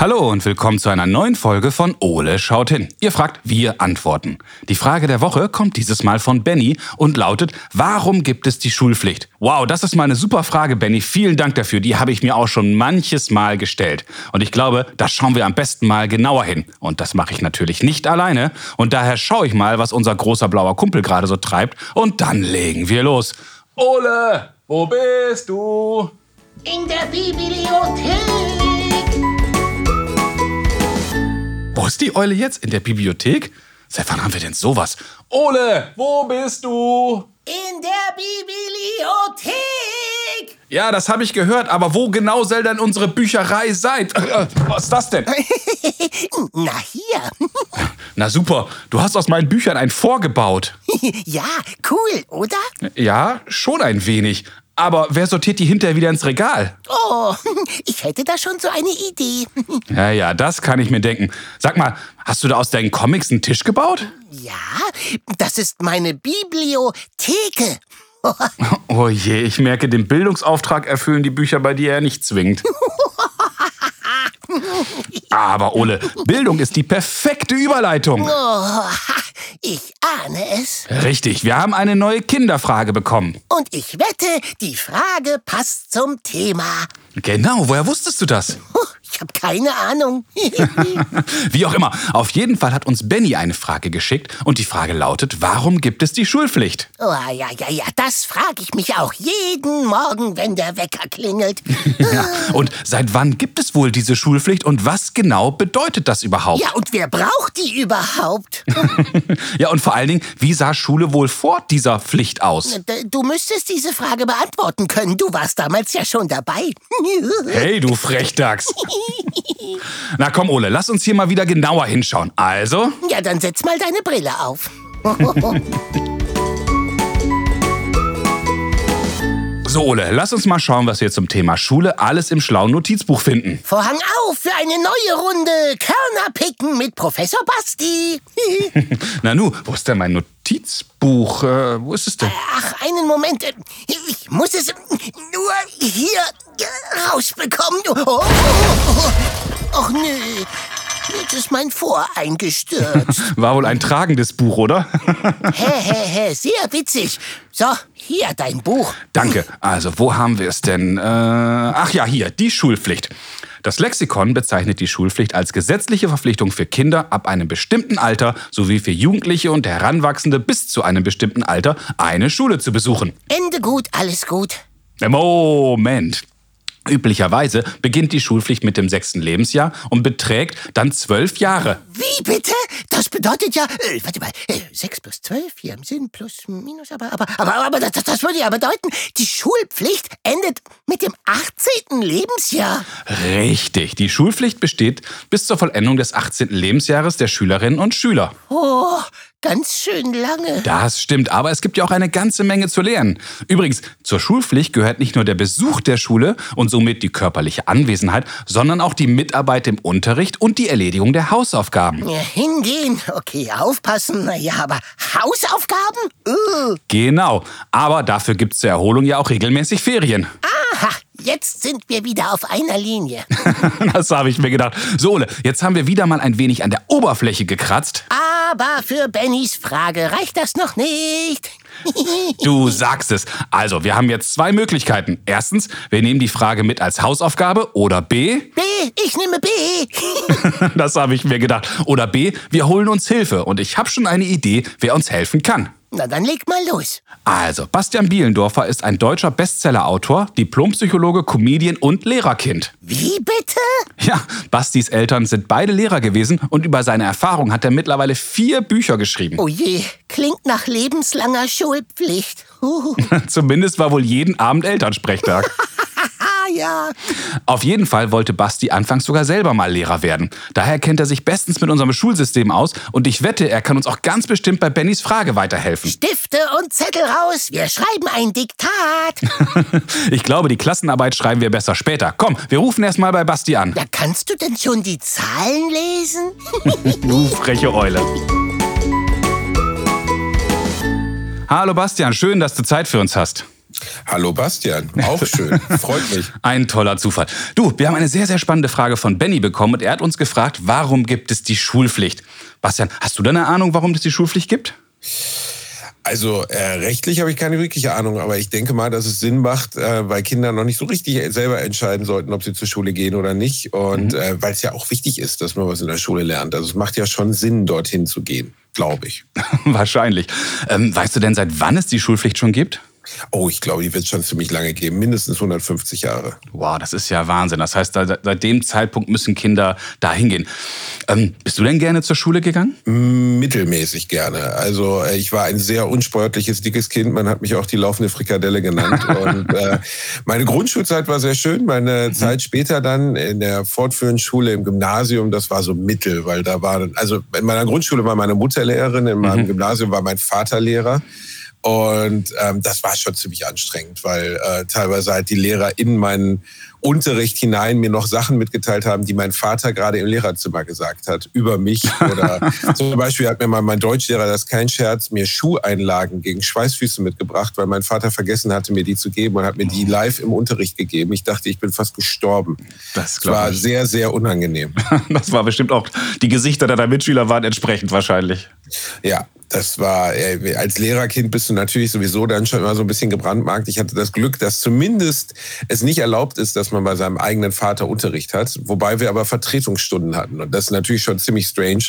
Hallo und willkommen zu einer neuen Folge von Ole schaut hin. Ihr fragt, wir antworten. Die Frage der Woche kommt dieses Mal von Benny und lautet, warum gibt es die Schulpflicht? Wow, das ist mal eine super Frage, Benny. Vielen Dank dafür. Die habe ich mir auch schon manches Mal gestellt. Und ich glaube, da schauen wir am besten mal genauer hin. Und das mache ich natürlich nicht alleine. Und daher schaue ich mal, was unser großer blauer Kumpel gerade so treibt. Und dann legen wir los. Ole, wo bist du? In der Bibliothek. Ist die Eule jetzt? In der Bibliothek? Seit wann haben wir denn sowas? Ole, wo bist du? In der Bibliothek. Ja, das habe ich gehört, aber wo genau soll denn unsere Bücherei sein? Äh, Was ist das denn? Na hier. Na super, du hast aus meinen Büchern ein vorgebaut. Ja, cool, oder? Ja, schon ein wenig. Aber wer sortiert die hinterher wieder ins Regal? Oh, ich hätte da schon so eine Idee. Ja, ja, das kann ich mir denken. Sag mal, hast du da aus deinen Comics einen Tisch gebaut? Ja, das ist meine Bibliotheke. Oh je, ich merke, den Bildungsauftrag erfüllen die Bücher bei dir ja nicht zwingend. Aber Ole, Bildung ist die perfekte Überleitung. Oh, ich ahne es. Richtig, wir haben eine neue Kinderfrage bekommen. Und ich wette, die Frage passt zum Thema. Genau, woher wusstest du das? Ich habe keine Ahnung. Wie auch immer, auf jeden Fall hat uns Benny eine Frage geschickt und die Frage lautet, warum gibt es die Schulpflicht? Oh, ja, ja, ja, das frage ich mich auch jeden Morgen, wenn der Wecker klingelt. Ja, und seit wann gibt es wohl diese Schulpflicht und was genau bedeutet das überhaupt? Ja, und wer braucht die überhaupt? Ja, und vor allen Dingen, wie sah Schule wohl vor dieser Pflicht aus? D- Du müsstest diese Frage beantworten können. Du warst damals ja schon dabei. Hey, du Frechdachs. Na komm, Ole, lass uns hier mal wieder genauer hinschauen. Also, Ja, dann setz mal deine Brille auf. so Ole, lass uns mal schauen, was wir zum Thema Schule alles im schlauen Notizbuch finden. Vorhang auf für eine neue Runde Körner picken mit Professor Basti. Na nu, wo ist denn mein Notizbuch? Äh, wo ist es denn? Ach, einen Moment. Muss es nur hier rausbekommen. Oh, oh, oh. Och nö. Jetzt ist mein Vor eingestürzt. War wohl ein tragendes Buch, oder? Hä, hä, hä, sehr witzig. So, hier dein Buch. Danke. Also, wo haben wir es denn? Äh, ach ja, hier, die Schulpflicht. Das Lexikon bezeichnet die Schulpflicht als gesetzliche Verpflichtung für Kinder ab einem bestimmten Alter sowie für Jugendliche und Heranwachsende bis zu einem bestimmten Alter eine Schule zu besuchen. Ende gut, alles gut. Moment. Üblicherweise beginnt die Schulpflicht mit dem sechsten Lebensjahr und beträgt dann zwölf Jahre. Wie bitte? Das bedeutet ja, äh, warte mal, äh, 6 plus 12, hier im Sinn, plus, minus, aber, aber, aber, aber das, das würde ja bedeuten, die Schulpflicht endet mit dem 18. Lebensjahr. Richtig, die Schulpflicht besteht bis zur Vollendung des 18. Lebensjahres der Schülerinnen und Schüler. Oh, ganz schön lange. Das stimmt, aber es gibt ja auch eine ganze Menge zu lernen. Übrigens, zur Schulpflicht gehört nicht nur der Besuch der Schule und somit die körperliche Anwesenheit, sondern auch die Mitarbeit im Unterricht und die Erledigung der Hausaufgaben. Ja, hingehen, okay, aufpassen, naja, aber Hausaufgaben? Uh. Genau, aber dafür gibt es zur Erholung ja auch regelmäßig Ferien. Aha, jetzt sind wir wieder auf einer Linie. Das habe ich mir gedacht. So, Ole, jetzt haben wir wieder mal ein wenig an der Oberfläche gekratzt. Aber für Bennys Frage reicht das noch nicht. Du sagst es. Also, wir haben jetzt zwei Möglichkeiten. Erstens, wir nehmen die Frage mit als Hausaufgabe oder B, B, ich nehme B. das habe ich mir gedacht, oder B, wir holen uns Hilfe und ich habe schon eine Idee, wer uns helfen kann. Na, dann leg mal los. Also, Bastian Bielendorfer ist ein deutscher Bestsellerautor, Diplompsychologe, Comedian und Lehrerkind. Wie bitte? Ja, Bastis Eltern sind beide Lehrer gewesen und über seine Erfahrung hat er mittlerweile vier Bücher geschrieben. Oh je, klingt nach lebenslanger Schulpflicht. Zumindest war wohl jeden Abend Elternsprechtag. ja. Auf jeden Fall wollte Basti anfangs sogar selber mal Lehrer werden. Daher kennt er sich bestens mit unserem Schulsystem aus und ich wette, er kann uns auch ganz bestimmt bei Bennys Frage weiterhelfen. Stifte und Zettel raus, wir schreiben ein Diktat. Ich glaube, die Klassenarbeit schreiben wir besser später. Komm, wir rufen erst mal bei Basti an. Ja, kannst du denn schon die Zahlen lesen? Du freche Eule. Hallo Bastian, schön, dass du Zeit für uns hast. Hallo Bastian, auch schön, freut mich. Ein toller Zufall. Du, wir haben eine sehr, sehr spannende Frage von Benny bekommen und er hat uns gefragt, warum gibt es die Schulpflicht? Bastian, hast du da eine Ahnung, warum es die Schulpflicht gibt? Also äh, rechtlich habe ich keine wirkliche Ahnung, aber ich denke mal, dass es Sinn macht, äh, weil Kinder noch nicht so richtig selber entscheiden sollten, ob sie zur Schule gehen oder nicht. Und mhm. äh, weil es ja auch wichtig ist, dass man was in der Schule lernt. Also es macht ja schon Sinn, dorthin zu gehen, glaube ich. Wahrscheinlich. Ähm, weißt du denn, seit wann es die Schulpflicht schon gibt? Oh, ich glaube, die wird es schon ziemlich lange geben, mindestens 150 Jahre. Wow, das ist ja Wahnsinn. Das heißt, seit dem Zeitpunkt müssen Kinder da hingehen. Ähm, bist du denn gerne zur Schule gegangen? Mittelmäßig gerne. Also äh, ich war ein sehr unsportliches, dickes Kind. Man hat mich auch die laufende Frikadelle genannt. Und äh, meine Grundschulzeit war sehr schön. Meine mhm. Zeit später dann in der fortführenden Schule im Gymnasium, das war so mittel, weil da war, also in meiner Grundschule war meine Mutter Lehrerin, in meinem mhm. Gymnasium war mein Vater Lehrer. Und ähm, das war schon ziemlich anstrengend, weil äh, teilweise halt die Lehrer in meinen Unterricht hinein mir noch Sachen mitgeteilt haben, die mein Vater gerade im Lehrerzimmer gesagt hat über mich. Oder zum Beispiel hat mir mal mein Deutschlehrer, das ist kein Scherz, mir Schuheinlagen gegen Schweißfüße mitgebracht, weil mein Vater vergessen hatte, mir die zu geben und hat mir die live im Unterricht gegeben. Ich dachte, ich bin fast gestorben. Das, das war ich. sehr, sehr unangenehm. Das war bestimmt auch, die Gesichter deiner Mitschüler waren entsprechend wahrscheinlich. Ja, das war, als Lehrerkind bist du natürlich sowieso dann schon immer so ein bisschen gebrandmarkt. Ich hatte das Glück, dass zumindest es nicht erlaubt ist, dass man bei seinem eigenen Vater Unterricht hat, wobei wir aber Vertretungsstunden hatten. Und das ist natürlich schon ziemlich strange,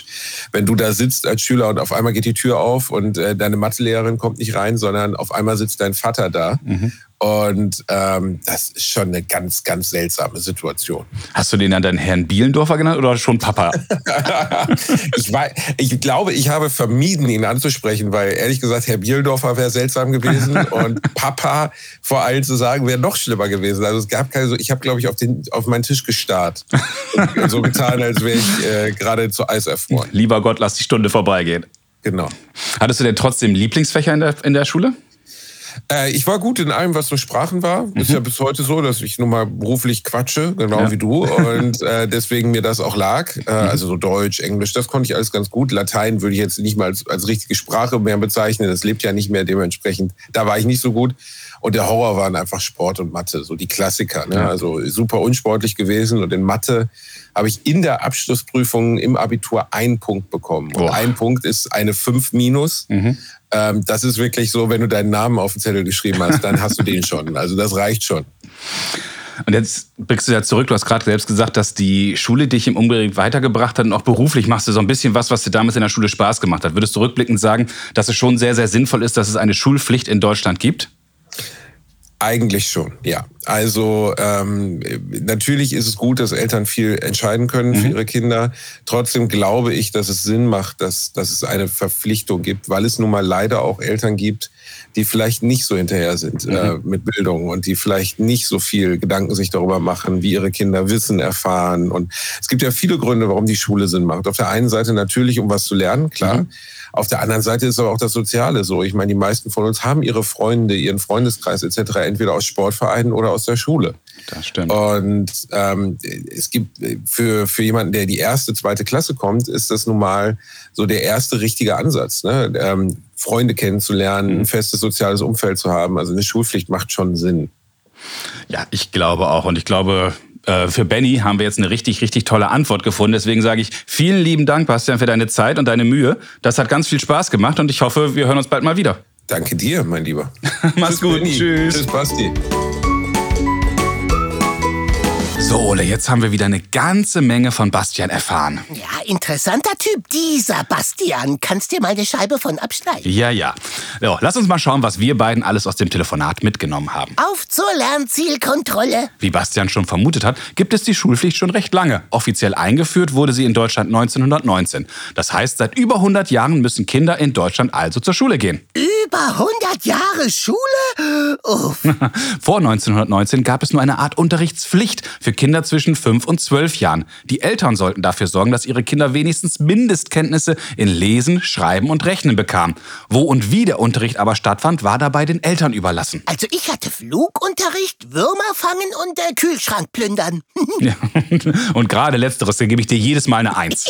wenn du da sitzt als Schüler und auf einmal geht die Tür auf und äh, deine Mathelehrerin kommt nicht rein, sondern auf einmal sitzt dein Vater da. Mhm. Und ähm, das ist schon eine ganz, ganz seltsame Situation. Hast du den dann deinen Herrn Bielendorfer genannt oder schon Papa? ich, war, ich glaube, ich habe vermieden, ihn anzusprechen, weil ehrlich gesagt, Herr Bielendorfer wäre seltsam gewesen und Papa vor allem zu sagen, wäre noch schlimmer gewesen. Also es gab keine so, ich habe, glaube ich, auf, den, auf meinen Tisch gestarrt. So getan, als wäre ich äh, gerade zu Eis erfroren. Lieber Gott, lass die Stunde vorbeigehen. Genau. Hattest du denn trotzdem Lieblingsfächer in der, in der Schule? Äh, ich war gut in allem, was so Sprachen war. Mhm. Ist ja bis heute so, dass ich nun mal beruflich quatsche, genau ja. wie du. Und äh, deswegen mir das auch lag. Äh, mhm. Also so Deutsch, Englisch, das konnte ich alles ganz gut. Latein würde ich jetzt nicht mal als, als richtige Sprache mehr bezeichnen. Das lebt ja nicht mehr dementsprechend. Da war ich nicht so gut. Und der Horror waren einfach Sport und Mathe, so die Klassiker. Ne? Ja. Also super unsportlich gewesen. Und in Mathe habe ich in der Abschlussprüfung im Abitur einen Punkt bekommen. Und Boah. ein Punkt ist eine 5 minus. Mhm. Ähm, das ist wirklich so, wenn du deinen Namen auf den Zettel geschrieben hast, dann hast du den schon. Also das reicht schon. Und jetzt blickst du ja zurück. Du hast gerade selbst gesagt, dass die Schule dich im Umgang weitergebracht hat und auch beruflich machst du so ein bisschen was, was dir damals in der Schule Spaß gemacht hat. Würdest du rückblickend sagen, dass es schon sehr, sehr sinnvoll ist, dass es eine Schulpflicht in Deutschland gibt? Eigentlich schon, ja. Also ähm, natürlich ist es gut, dass Eltern viel entscheiden können für mhm. ihre Kinder. Trotzdem glaube ich, dass es Sinn macht, dass, dass es eine Verpflichtung gibt, weil es nun mal leider auch Eltern gibt, die vielleicht nicht so hinterher sind mhm. äh, mit Bildung und die vielleicht nicht so viel Gedanken sich darüber machen, wie ihre Kinder Wissen erfahren. Und es gibt ja viele Gründe, warum die Schule Sinn macht. Auf der einen Seite natürlich, um was zu lernen, klar. Mhm. Auf der anderen Seite ist aber auch das Soziale so. Ich meine, die meisten von uns haben ihre Freunde, ihren Freundeskreis etc. entweder aus Sportvereinen oder aus der Schule. Das stimmt. Und ähm, es gibt für, für jemanden, der die erste, zweite Klasse kommt, ist das nun mal so der erste richtige Ansatz. Ne? Ähm, Freunde kennenzulernen, ein festes soziales Umfeld zu haben. Also eine Schulpflicht macht schon Sinn. Ja, ich glaube auch. Und ich glaube, äh, für Benny haben wir jetzt eine richtig, richtig tolle Antwort gefunden. Deswegen sage ich vielen lieben Dank, Bastian, für deine Zeit und deine Mühe. Das hat ganz viel Spaß gemacht und ich hoffe, wir hören uns bald mal wieder. Danke dir, mein Lieber. Mach's Tschüss, gut. Benny. Tschüss. Tschüss, Basti. So, Ole, jetzt haben wir wieder eine ganze Menge von Bastian erfahren. Ja, interessanter Typ, dieser Bastian. Kannst dir mal eine Scheibe von abschneiden? Ja, ja. So, lass uns mal schauen, was wir beiden alles aus dem Telefonat mitgenommen haben. Auf zur Lernzielkontrolle. Wie Bastian schon vermutet hat, gibt es die Schulpflicht schon recht lange. Offiziell eingeführt wurde sie in Deutschland 1919. Das heißt, seit über 100 Jahren müssen Kinder in Deutschland also zur Schule gehen. Über 100 Jahre Schule? Uff. Vor 1919 gab es nur eine Art Unterrichtspflicht für Kinder zwischen 5 und 12 Jahren. Die Eltern sollten dafür sorgen, dass ihre Kinder wenigstens Mindestkenntnisse in Lesen, Schreiben und Rechnen bekamen. Wo und wie der Unterricht aber stattfand, war dabei den Eltern überlassen. Also ich hatte Flugunterricht, Würmer fangen und äh, Kühlschrank plündern. ja. Und gerade letzteres, da gebe ich dir jedes Mal eine Eins.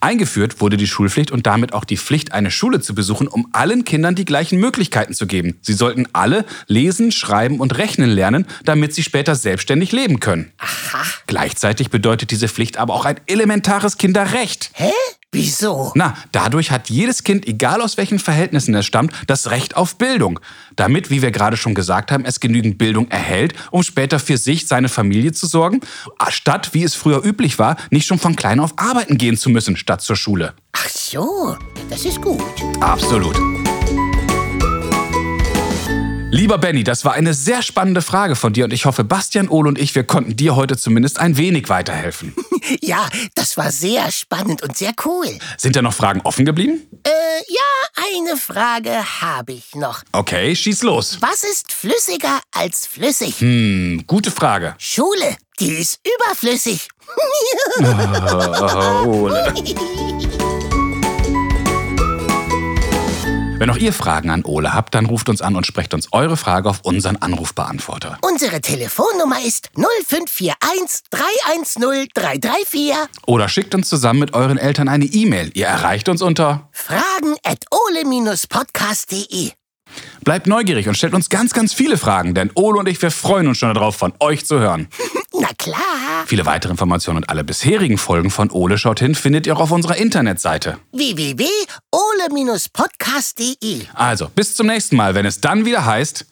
Eingeführt wurde die Schulpflicht und damit auch die Pflicht, eine Schule zu besuchen, um allen Kindern die gleichen Möglichkeiten zu geben. Sie sollten alle lesen, schreiben und rechnen lernen, damit sie später selbstständig leben können. Aha. Gleichzeitig bedeutet diese Pflicht aber auch ein elementares Kinderrecht. Hä? Wieso? Na, dadurch hat jedes Kind, egal aus welchen Verhältnissen es stammt, das Recht auf Bildung. Damit, wie wir gerade schon gesagt haben, es genügend Bildung erhält, um später für sich, seine Familie zu sorgen, statt, wie es früher üblich war, nicht schon von klein auf arbeiten gehen zu müssen, statt zur Schule. Ach so, das ist gut. Absolut. Lieber Benny, das war eine sehr spannende Frage von dir und ich hoffe, Bastian, Ole und ich, wir konnten dir heute zumindest ein wenig weiterhelfen. Ja, das war sehr spannend und sehr cool. Sind da noch Fragen offen geblieben? Äh, ja, eine Frage habe ich noch. Okay, schieß los. Was ist flüssiger als flüssig? Hm, gute Frage. Schule, die ist überflüssig. Oh, Ole. Wenn auch ihr Fragen an Ole habt, dann ruft uns an und sprecht uns eure Frage auf unseren Anrufbeantworter. Unsere Telefonnummer ist 0541 310 334. Oder schickt uns zusammen mit euren Eltern eine E-Mail. Ihr erreicht uns unter Fragen at ole-podcast.de. Bleibt neugierig und stellt uns ganz, ganz viele Fragen, denn Ole und ich, wir freuen uns schon darauf, von euch zu hören. Na klar. Viele weitere Informationen und alle bisherigen Folgen von Ole schaut hin findet ihr auch auf unserer Internetseite. www.ole-podcast.de. Also, bis zum nächsten Mal, wenn es dann wieder heißt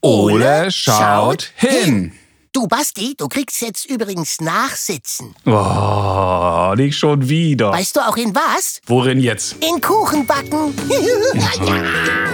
Ole schaut hin. Du, Basti, du kriegst jetzt übrigens Nachsitzen. Oh, nicht schon wieder. Weißt du auch in was? Worin jetzt? In Kuchenbacken.